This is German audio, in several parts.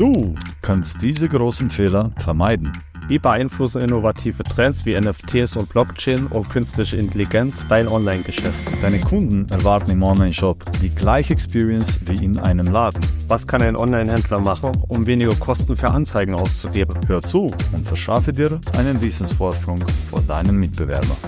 Du kannst diese großen Fehler vermeiden. Wie beeinflussen innovative Trends wie NFTs und Blockchain und künstliche Intelligenz dein Online-Geschäft? Deine Kunden erwarten im Online-Shop die gleiche Experience wie in einem Laden. Was kann ein Online-Händler machen, um weniger Kosten für Anzeigen auszugeben? Hör zu und verschaffe dir einen Wissensvorsprung vor deinen Mitbewerbern.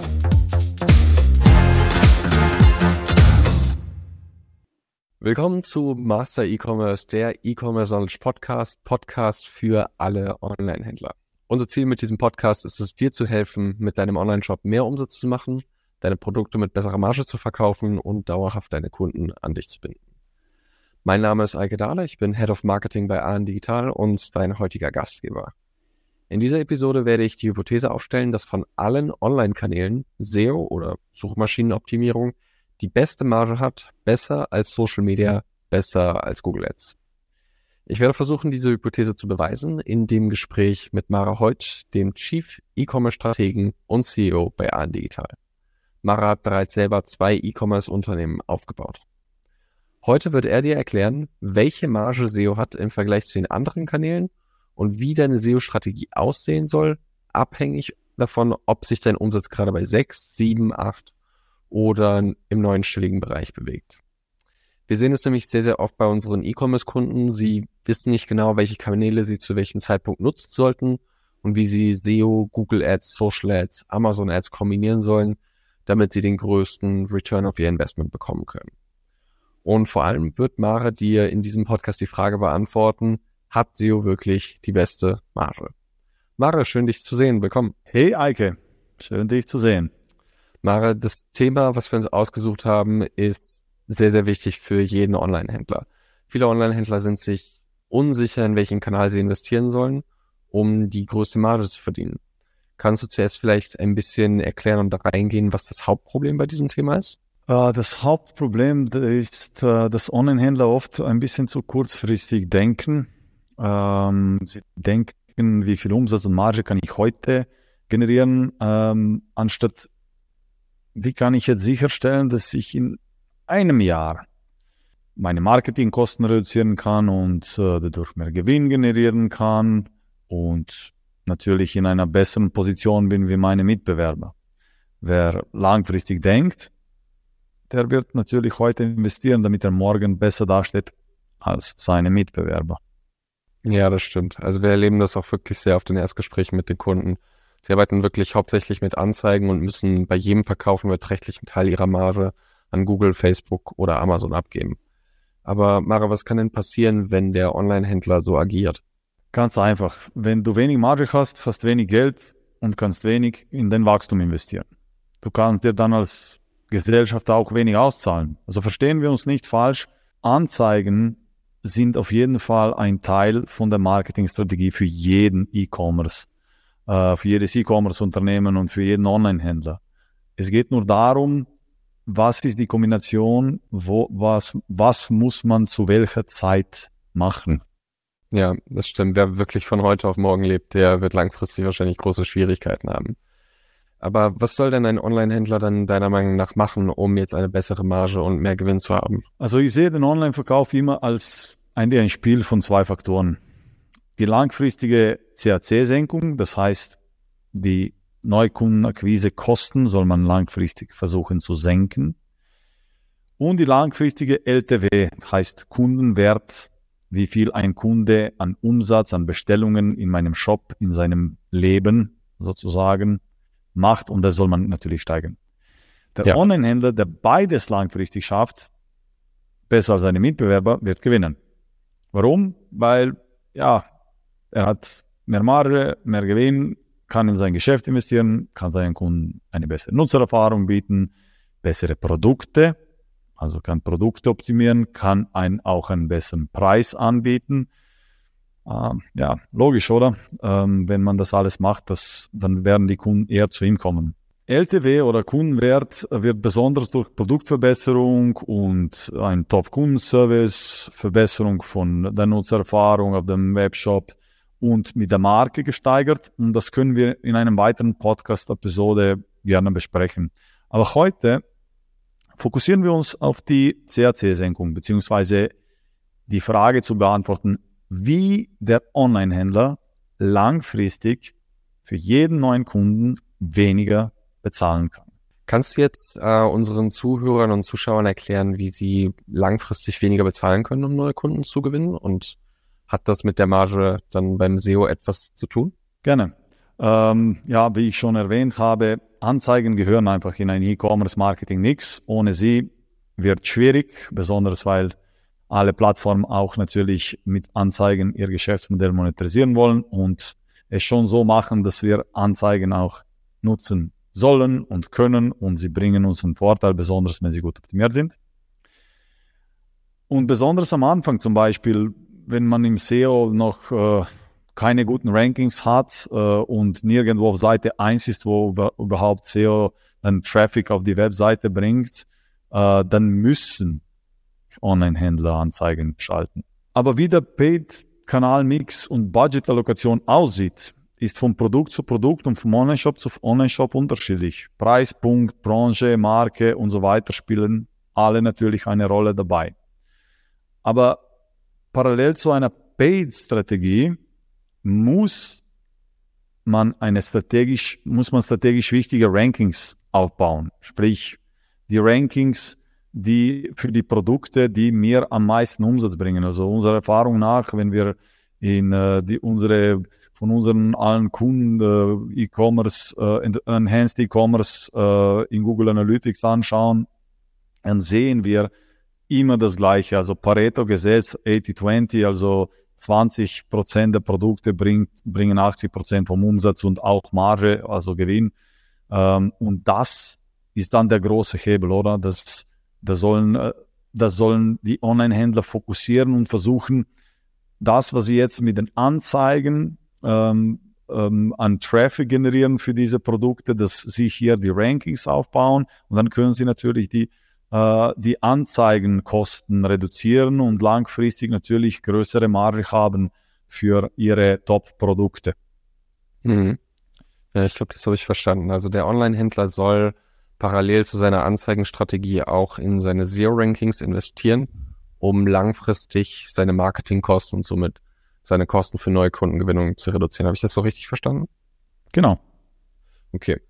Willkommen zu Master E-Commerce, der E-Commerce Knowledge Podcast, Podcast für alle Online-Händler. Unser Ziel mit diesem Podcast ist es, dir zu helfen, mit deinem Online-Shop mehr Umsatz zu machen, deine Produkte mit besserer Marge zu verkaufen und dauerhaft deine Kunden an dich zu binden. Mein Name ist Eike Dahler, ich bin Head of Marketing bei AN Digital und dein heutiger Gastgeber. In dieser Episode werde ich die Hypothese aufstellen, dass von allen Online-Kanälen SEO oder Suchmaschinenoptimierung die beste Marge hat, besser als Social Media, besser als Google Ads. Ich werde versuchen, diese Hypothese zu beweisen in dem Gespräch mit Mara Heutsch, dem Chief E-Commerce-Strategen und CEO bei AN Digital. Mara hat bereits selber zwei E-Commerce-Unternehmen aufgebaut. Heute wird er dir erklären, welche Marge SEO hat im Vergleich zu den anderen Kanälen und wie deine SEO-Strategie aussehen soll, abhängig davon, ob sich dein Umsatz gerade bei 6, 7, 8 oder im neunstelligen Bereich bewegt. Wir sehen es nämlich sehr, sehr oft bei unseren E-Commerce-Kunden. Sie wissen nicht genau, welche Kanäle sie zu welchem Zeitpunkt nutzen sollten und wie sie SEO, Google Ads, Social Ads, Amazon Ads kombinieren sollen, damit sie den größten Return of ihr Investment bekommen können. Und vor allem wird Mara dir in diesem Podcast die Frage beantworten, hat SEO wirklich die beste Marge? Mara, schön dich zu sehen. Willkommen. Hey Eike, schön dich zu sehen. Mara, das Thema, was wir uns ausgesucht haben, ist sehr, sehr wichtig für jeden Online-Händler. Viele Online-Händler sind sich unsicher, in welchen Kanal sie investieren sollen, um die größte Marge zu verdienen. Kannst du zuerst vielleicht ein bisschen erklären und da reingehen, was das Hauptproblem bei diesem Thema ist? Äh, das Hauptproblem ist, äh, dass Online-Händler oft ein bisschen zu kurzfristig denken. Ähm, sie denken, wie viel Umsatz und Marge kann ich heute generieren, ähm, anstatt wie kann ich jetzt sicherstellen, dass ich in einem Jahr meine Marketingkosten reduzieren kann und äh, dadurch mehr Gewinn generieren kann und natürlich in einer besseren Position bin wie meine Mitbewerber. Wer langfristig denkt, der wird natürlich heute investieren, damit er morgen besser dasteht als seine Mitbewerber. Ja, das stimmt. Also wir erleben das auch wirklich sehr auf den Erstgesprächen mit den Kunden Sie arbeiten wirklich hauptsächlich mit Anzeigen und müssen bei jedem Verkauf einen beträchtlichen Teil ihrer Marge an Google, Facebook oder Amazon abgeben. Aber Mara, was kann denn passieren, wenn der Online-Händler so agiert? Ganz einfach. Wenn du wenig Marge hast, hast wenig Geld und kannst wenig in den Wachstum investieren. Du kannst dir dann als Gesellschaft auch wenig auszahlen. Also verstehen wir uns nicht falsch. Anzeigen sind auf jeden Fall ein Teil von der Marketingstrategie für jeden E-Commerce äh, für jedes E-Commerce-Unternehmen und für jeden Online-Händler. Es geht nur darum, was ist die Kombination, wo, was, was muss man zu welcher Zeit machen. Ja, das stimmt. Wer wirklich von heute auf morgen lebt, der wird langfristig wahrscheinlich große Schwierigkeiten haben. Aber was soll denn ein Online-Händler dann deiner Meinung nach machen, um jetzt eine bessere Marge und mehr Gewinn zu haben? Also ich sehe den Online-Verkauf immer als ein, ein Spiel von zwei Faktoren die langfristige CAC-Senkung, das heißt, die Neukundenakquise-Kosten soll man langfristig versuchen zu senken. Und die langfristige LTW heißt Kundenwert, wie viel ein Kunde an Umsatz, an Bestellungen in meinem Shop, in seinem Leben sozusagen macht und das soll man natürlich steigern. Der ja. Online-Händler, der beides langfristig schafft, besser als seine Mitbewerber, wird gewinnen. Warum? Weil, ja, er hat mehr Marge, mehr Gewinn, kann in sein Geschäft investieren, kann seinen Kunden eine bessere Nutzererfahrung bieten, bessere Produkte, also kann Produkte optimieren, kann einen auch einen besseren Preis anbieten. Ähm, ja, logisch, oder? Ähm, wenn man das alles macht, das, dann werden die Kunden eher zu ihm kommen. LTW oder Kundenwert wird besonders durch Produktverbesserung und ein Top-Kundenservice, Verbesserung von der Nutzererfahrung auf dem Webshop, und mit der Marke gesteigert. Und das können wir in einem weiteren Podcast-Episode gerne besprechen. Aber heute fokussieren wir uns auf die CAC-Senkung, beziehungsweise die Frage zu beantworten, wie der Online-Händler langfristig für jeden neuen Kunden weniger bezahlen kann. Kannst du jetzt äh, unseren Zuhörern und Zuschauern erklären, wie sie langfristig weniger bezahlen können, um neue Kunden zu gewinnen? Und hat das mit der Marge dann beim SEO etwas zu tun? Gerne. Ähm, ja, wie ich schon erwähnt habe, Anzeigen gehören einfach in ein E-Commerce-Marketing nichts. Ohne sie wird schwierig, besonders weil alle Plattformen auch natürlich mit Anzeigen ihr Geschäftsmodell monetarisieren wollen und es schon so machen, dass wir Anzeigen auch nutzen sollen und können und sie bringen uns einen Vorteil, besonders wenn sie gut optimiert sind. Und besonders am Anfang zum Beispiel, wenn man im SEO noch äh, keine guten Rankings hat äh, und nirgendwo auf Seite 1 ist, wo über, überhaupt SEO einen Traffic auf die Webseite bringt, äh, dann müssen Online-Händler Anzeigen schalten. Aber wie der Paid-Kanal-Mix und Budget-Allokation aussieht, ist von Produkt zu Produkt und vom Online-Shop zu Online-Shop unterschiedlich. Preispunkt, Branche, Marke und so weiter spielen alle natürlich eine Rolle dabei. Aber parallel zu einer Paid-Strategie muss man eine strategisch, muss man strategisch wichtige Rankings aufbauen. Sprich, die Rankings die für die Produkte, die mir am meisten Umsatz bringen. Also unserer Erfahrung nach, wenn wir in äh, die, unsere von unseren allen Kunden äh, E-Commerce, äh, Enhanced E-Commerce äh, in Google Analytics anschauen, dann sehen wir immer das Gleiche. Also Pareto-Gesetz 80-20, also 20 Prozent der Produkte bringt, bringen 80 Prozent vom Umsatz und auch Marge, also Gewinn. Ähm, und das ist dann der große Hebel, oder? Das da sollen, äh, da sollen die Online-Händler fokussieren und versuchen, das, was sie jetzt mit den Anzeigen ähm, ähm, an Traffic generieren für diese Produkte, dass sie hier die Rankings aufbauen und dann können sie natürlich die, die Anzeigenkosten reduzieren und langfristig natürlich größere Marge haben für ihre Top-Produkte. Mhm. Ja, ich glaube, das habe ich verstanden. Also der Online-Händler soll parallel zu seiner Anzeigenstrategie auch in seine SEO-Rankings investieren, um langfristig seine Marketingkosten und somit seine Kosten für neue Kundengewinnung zu reduzieren. Habe ich das so richtig verstanden? Genau. Okay.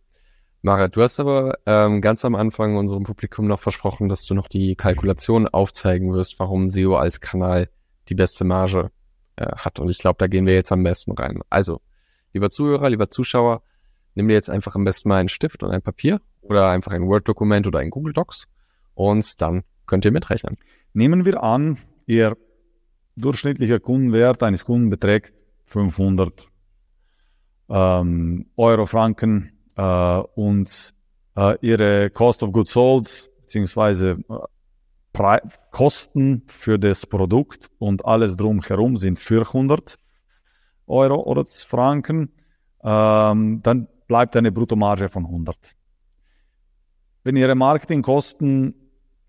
Mara, du hast aber ähm, ganz am Anfang unserem Publikum noch versprochen, dass du noch die Kalkulation aufzeigen wirst, warum SEO als Kanal die beste Marge äh, hat. Und ich glaube, da gehen wir jetzt am besten rein. Also, lieber Zuhörer, lieber Zuschauer, nimm dir jetzt einfach am besten mal einen Stift und ein Papier oder einfach ein Word-Dokument oder ein Google Docs und dann könnt ihr mitrechnen. Nehmen wir an, Ihr durchschnittlicher Kundenwert eines Kunden beträgt 500 ähm, Euro, Franken und äh, Ihre Cost of Goods Sold beziehungsweise äh, Kosten für das Produkt und alles drumherum sind 400 Euro oder Franken, ähm, dann bleibt eine Bruttomarge von 100. Wenn Ihre Marketingkosten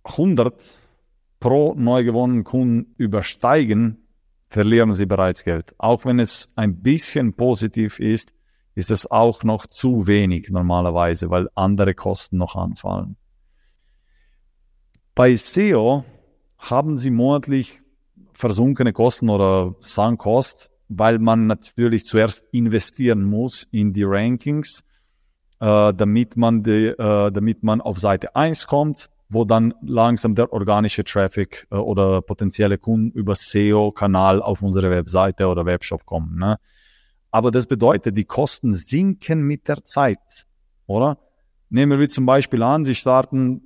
100 pro neu gewonnenen Kunden übersteigen, verlieren Sie bereits Geld. Auch wenn es ein bisschen positiv ist, ist es auch noch zu wenig normalerweise, weil andere Kosten noch anfallen. Bei SEO haben Sie monatlich versunkene Kosten oder Sunk Cost, weil man natürlich zuerst investieren muss in die Rankings äh, damit, man die, äh, damit man auf Seite 1 kommt, wo dann langsam der organische Traffic äh, oder potenzielle Kunden über SEO-Kanal auf unsere Webseite oder Webshop kommen. Ne? Aber das bedeutet, die Kosten sinken mit der Zeit, oder? Nehmen wir zum Beispiel an, Sie starten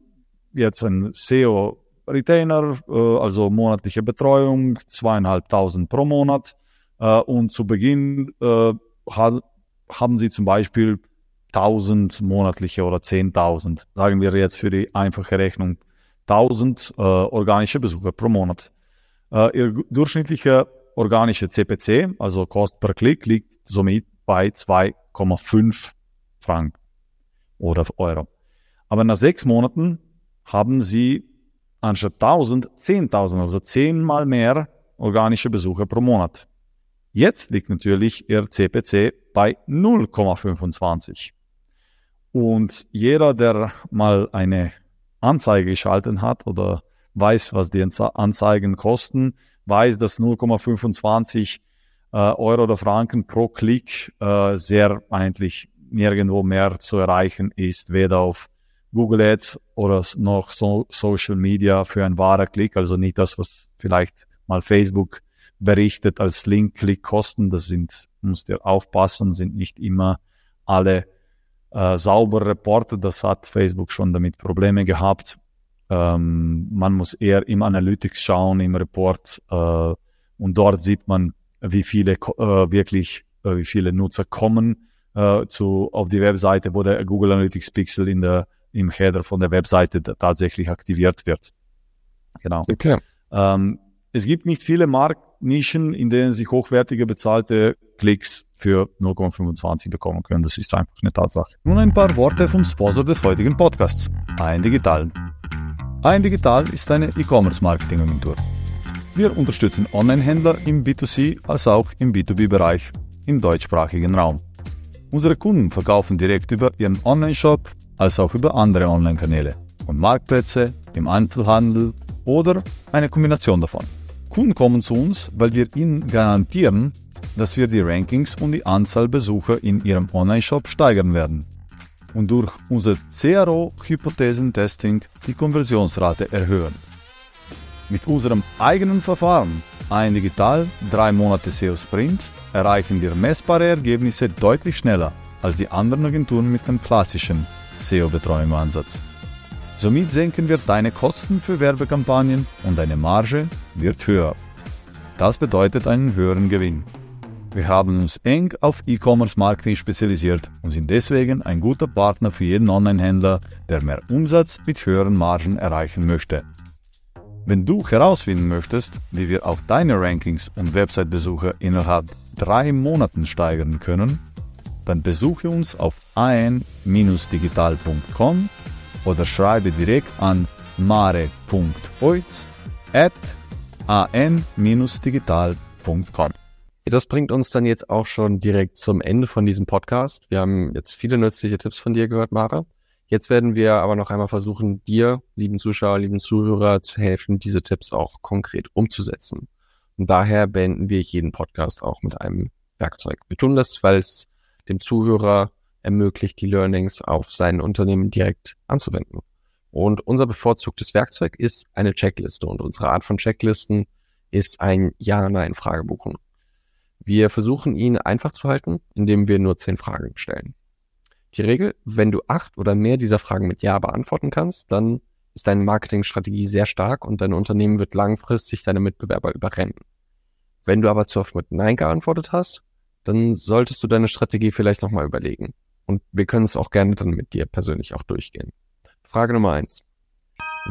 jetzt ein SEO Retainer, äh, also monatliche Betreuung, zweieinhalbtausend pro Monat. Äh, und zu Beginn äh, haben Sie zum Beispiel 1000 monatliche oder 10.000, sagen wir jetzt für die einfache Rechnung, 1000 äh, organische Besucher pro Monat. Ihr durchschnittlicher organische CPC, also Cost per Klick, liegt somit bei 2,5 Franken oder Euro. Aber nach sechs Monaten haben Sie anstatt 1000 10.000, also zehnmal mehr organische Besucher pro Monat. Jetzt liegt natürlich Ihr CPC bei 0,25. Und jeder, der mal eine Anzeige geschalten hat oder weiß, was die Anzeigen kosten, weiß, dass 0,25 äh, Euro oder Franken pro Klick äh, sehr eigentlich nirgendwo mehr zu erreichen ist, weder auf Google Ads oder noch so Social Media für ein wahrer Klick, also nicht das, was vielleicht mal Facebook berichtet als Link-Klick-Kosten. Das sind, musst ihr aufpassen, sind nicht immer alle äh, sauber reportet. Das hat Facebook schon damit Probleme gehabt. Ähm, man muss eher im Analytics schauen, im Report äh, und dort sieht man, wie viele äh, wirklich, äh, wie viele Nutzer kommen äh, zu, auf die Webseite, wo der Google Analytics Pixel in der, im Header von der Webseite tatsächlich aktiviert wird. Genau. Okay. Ähm, es gibt nicht viele Marktnischen, in denen sich hochwertige bezahlte Klicks für 0,25 bekommen können. Das ist einfach eine Tatsache. Nun ein paar Worte vom Sponsor des heutigen Podcasts, ein Digital. Ein Digital ist eine E-Commerce-Marketing-Agentur. Wir unterstützen Online-Händler im B2C als auch im B2B-Bereich im deutschsprachigen Raum. Unsere Kunden verkaufen direkt über ihren Online-Shop als auch über andere Online-Kanäle und Marktplätze, im Einzelhandel oder eine Kombination davon. Kunden kommen zu uns, weil wir ihnen garantieren, dass wir die Rankings und die Anzahl Besucher in ihrem Online-Shop steigern werden und durch unser CRO-Hypothesentesting die Konversionsrate erhöhen. Mit unserem eigenen Verfahren, ein Digital 3 Monate SEO Sprint, erreichen wir messbare Ergebnisse deutlich schneller als die anderen Agenturen mit dem klassischen SEO-Betreuungsansatz. Somit senken wir deine Kosten für Werbekampagnen und deine Marge wird höher. Das bedeutet einen höheren Gewinn. Wir haben uns eng auf E-Commerce-Marketing spezialisiert und sind deswegen ein guter Partner für jeden Online-Händler, der mehr Umsatz mit höheren Margen erreichen möchte. Wenn du herausfinden möchtest, wie wir auch deine Rankings und Website-Besucher innerhalb drei Monaten steigern können, dann besuche uns auf an-digital.com oder schreibe direkt an mare.oiz at an-digital.com. Das bringt uns dann jetzt auch schon direkt zum Ende von diesem Podcast. Wir haben jetzt viele nützliche Tipps von dir gehört, Mare. Jetzt werden wir aber noch einmal versuchen, dir, lieben Zuschauer, lieben Zuhörer, zu helfen, diese Tipps auch konkret umzusetzen. Und daher beenden wir jeden Podcast auch mit einem Werkzeug. Wir tun das, weil es dem Zuhörer ermöglicht, die Learnings auf sein Unternehmen direkt anzuwenden. Und unser bevorzugtes Werkzeug ist eine Checkliste. Und unsere Art von Checklisten ist ein Ja-Nein-Fragebogen. Wir versuchen ihn einfach zu halten, indem wir nur zehn Fragen stellen. Die Regel, wenn du acht oder mehr dieser Fragen mit Ja beantworten kannst, dann ist deine Marketingstrategie sehr stark und dein Unternehmen wird langfristig deine Mitbewerber überrennen. Wenn du aber zu oft mit Nein geantwortet hast, dann solltest du deine Strategie vielleicht nochmal überlegen. Und wir können es auch gerne dann mit dir persönlich auch durchgehen. Frage Nummer eins: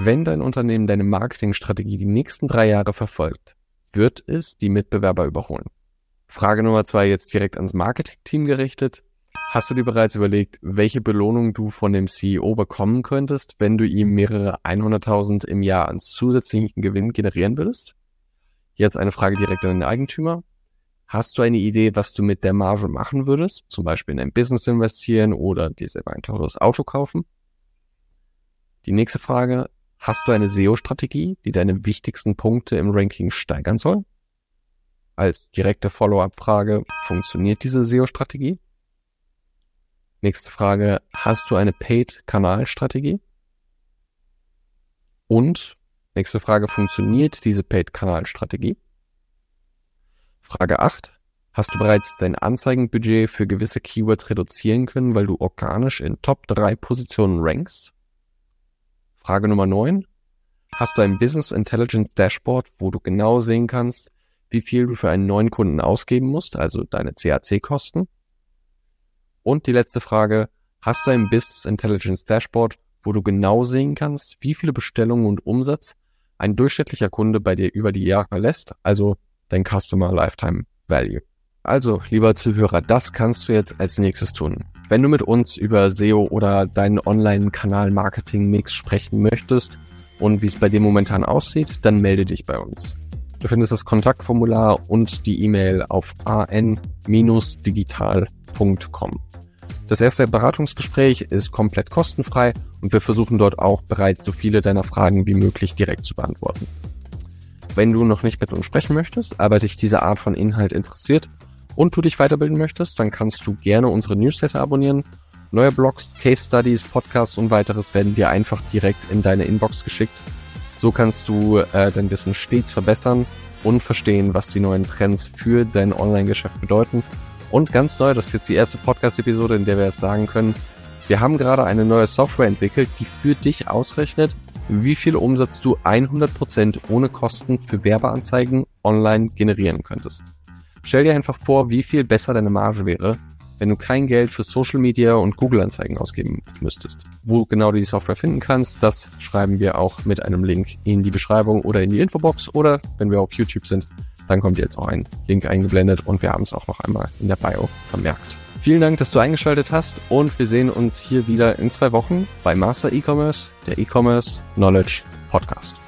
Wenn dein Unternehmen deine Marketingstrategie die nächsten drei Jahre verfolgt, wird es die Mitbewerber überholen. Frage Nummer zwei jetzt direkt ans Marketing-Team gerichtet. Hast du dir bereits überlegt, welche Belohnung du von dem CEO bekommen könntest, wenn du ihm mehrere 100.000 im Jahr an zusätzlichen Gewinn generieren würdest? Jetzt eine Frage direkt an den Eigentümer. Hast du eine Idee, was du mit der Marge machen würdest? Zum Beispiel in ein Business investieren oder dir selber ein teures Auto kaufen? Die nächste Frage. Hast du eine SEO-Strategie, die deine wichtigsten Punkte im Ranking steigern soll? Als direkte Follow-up-Frage, funktioniert diese SEO-Strategie? Nächste Frage, hast du eine Paid-Kanal-Strategie? Und nächste Frage, funktioniert diese Paid-Kanal-Strategie? Frage 8, hast du bereits dein Anzeigenbudget für gewisse Keywords reduzieren können, weil du organisch in Top 3 Positionen rankst? Frage Nummer 9, hast du ein Business Intelligence Dashboard, wo du genau sehen kannst, wie viel du für einen neuen Kunden ausgeben musst, also deine CAC-Kosten? Und die letzte Frage, hast du ein Business Intelligence Dashboard, wo du genau sehen kannst, wie viele Bestellungen und Umsatz ein durchschnittlicher Kunde bei dir über die Jahre lässt, also dein Customer Lifetime Value. Also, lieber Zuhörer, das kannst du jetzt als nächstes tun. Wenn du mit uns über SEO oder deinen Online-Kanal-Marketing-Mix sprechen möchtest und wie es bei dir momentan aussieht, dann melde dich bei uns. Du findest das Kontaktformular und die E-Mail auf an-digital.com. Das erste Beratungsgespräch ist komplett kostenfrei und wir versuchen dort auch bereits so viele deiner Fragen wie möglich direkt zu beantworten. wenn du noch nicht mit uns sprechen möchtest, aber dich diese Art von Inhalt interessiert und du dich weiterbilden möchtest, dann kannst du gerne unsere Newsletter abonnieren. Neue Blogs, Case Studies, Podcasts und weiteres werden dir einfach direkt in deine Inbox geschickt. So kannst du äh, dein Wissen stets verbessern und verstehen, was die neuen Trends für dein Online-Geschäft bedeuten. Und ganz neu, das ist jetzt die erste Podcast-Episode, in der wir es sagen können, wir haben gerade eine neue Software entwickelt, die für dich ausrechnet, wie viel Umsatz du 100% ohne Kosten für Werbeanzeigen online generieren könntest. Stell dir einfach vor, wie viel besser deine Marge wäre, wenn du kein Geld für Social Media und Google Anzeigen ausgeben müsstest. Wo genau du die Software finden kannst, das schreiben wir auch mit einem Link in die Beschreibung oder in die Infobox oder wenn wir auf YouTube sind, dann kommt jetzt auch ein Link eingeblendet und wir haben es auch noch einmal in der Bio vermerkt. Vielen Dank, dass du eingeschaltet hast und wir sehen uns hier wieder in zwei Wochen bei Master E-Commerce, der E-Commerce Knowledge Podcast.